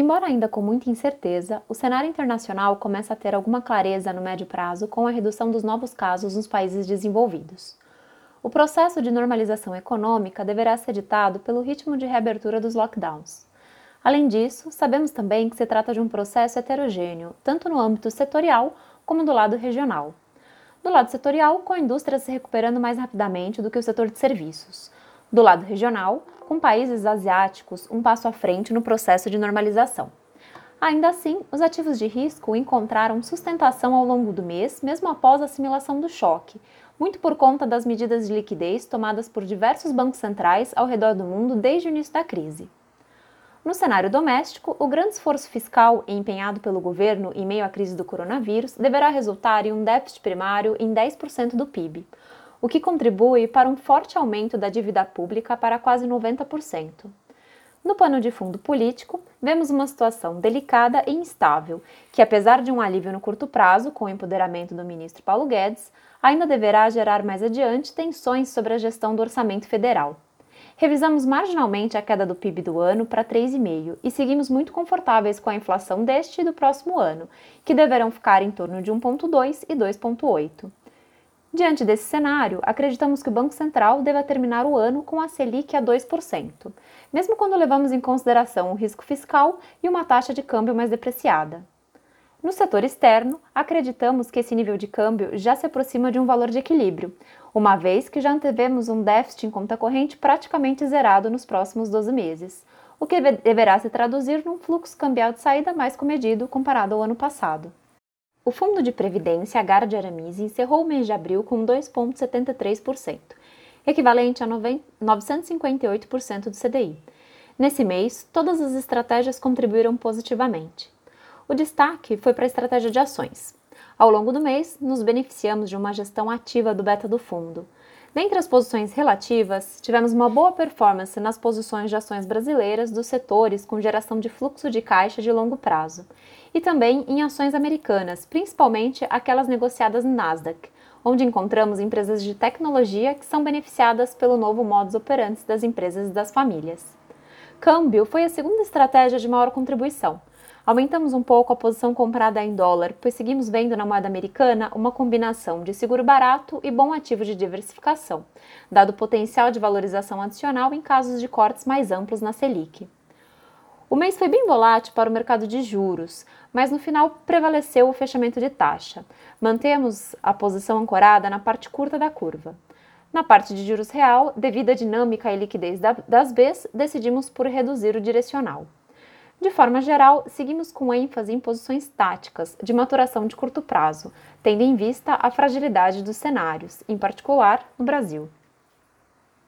Embora ainda com muita incerteza, o cenário internacional começa a ter alguma clareza no médio prazo com a redução dos novos casos nos países desenvolvidos. O processo de normalização econômica deverá ser ditado pelo ritmo de reabertura dos lockdowns. Além disso, sabemos também que se trata de um processo heterogêneo, tanto no âmbito setorial como do lado regional. Do lado setorial, com a indústria se recuperando mais rapidamente do que o setor de serviços. Do lado regional, com países asiáticos um passo à frente no processo de normalização. Ainda assim, os ativos de risco encontraram sustentação ao longo do mês, mesmo após a assimilação do choque, muito por conta das medidas de liquidez tomadas por diversos bancos centrais ao redor do mundo desde o início da crise. No cenário doméstico, o grande esforço fiscal empenhado pelo governo em meio à crise do coronavírus deverá resultar em um déficit primário em 10% do PIB, o que contribui para um forte aumento da dívida pública para quase 90%. No pano de fundo político, vemos uma situação delicada e instável, que, apesar de um alívio no curto prazo com o empoderamento do ministro Paulo Guedes, ainda deverá gerar mais adiante tensões sobre a gestão do orçamento federal. Revisamos marginalmente a queda do PIB do ano para 3,5% e seguimos muito confortáveis com a inflação deste e do próximo ano, que deverão ficar em torno de 1,2% e 2,8%. Diante desse cenário, acreditamos que o Banco Central deva terminar o ano com a Selic a 2%, mesmo quando levamos em consideração o risco fiscal e uma taxa de câmbio mais depreciada. No setor externo, acreditamos que esse nível de câmbio já se aproxima de um valor de equilíbrio, uma vez que já antevemos um déficit em conta corrente praticamente zerado nos próximos 12 meses, o que deverá se traduzir num fluxo cambial de saída mais comedido comparado ao ano passado. O Fundo de Previdência Agar de Aramis encerrou o mês de abril com 2,73%, equivalente a 958% do CDI. Nesse mês, todas as estratégias contribuíram positivamente. O destaque foi para a estratégia de ações. Ao longo do mês, nos beneficiamos de uma gestão ativa do beta do fundo. Dentre as posições relativas, tivemos uma boa performance nas posições de ações brasileiras dos setores com geração de fluxo de caixa de longo prazo e também em ações americanas, principalmente aquelas negociadas no Nasdaq, onde encontramos empresas de tecnologia que são beneficiadas pelo novo modus operandi das empresas e das famílias. Câmbio foi a segunda estratégia de maior contribuição. Aumentamos um pouco a posição comprada em dólar, pois seguimos vendo na moeda americana uma combinação de seguro barato e bom ativo de diversificação, dado o potencial de valorização adicional em casos de cortes mais amplos na Selic. O mês foi bem volátil para o mercado de juros, mas no final prevaleceu o fechamento de taxa. Mantemos a posição ancorada na parte curta da curva. Na parte de juros real, devido à dinâmica e liquidez das Bs, decidimos por reduzir o direcional. De forma geral, seguimos com ênfase em posições táticas, de maturação de curto prazo, tendo em vista a fragilidade dos cenários, em particular no Brasil.